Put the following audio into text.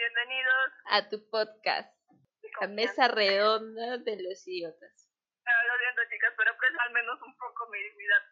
Bienvenidos. A tu podcast, la mesa redonda de los idiotas. Ah, lo siento, chicas, pero pues al menos un poco mi dignidad.